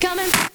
coming.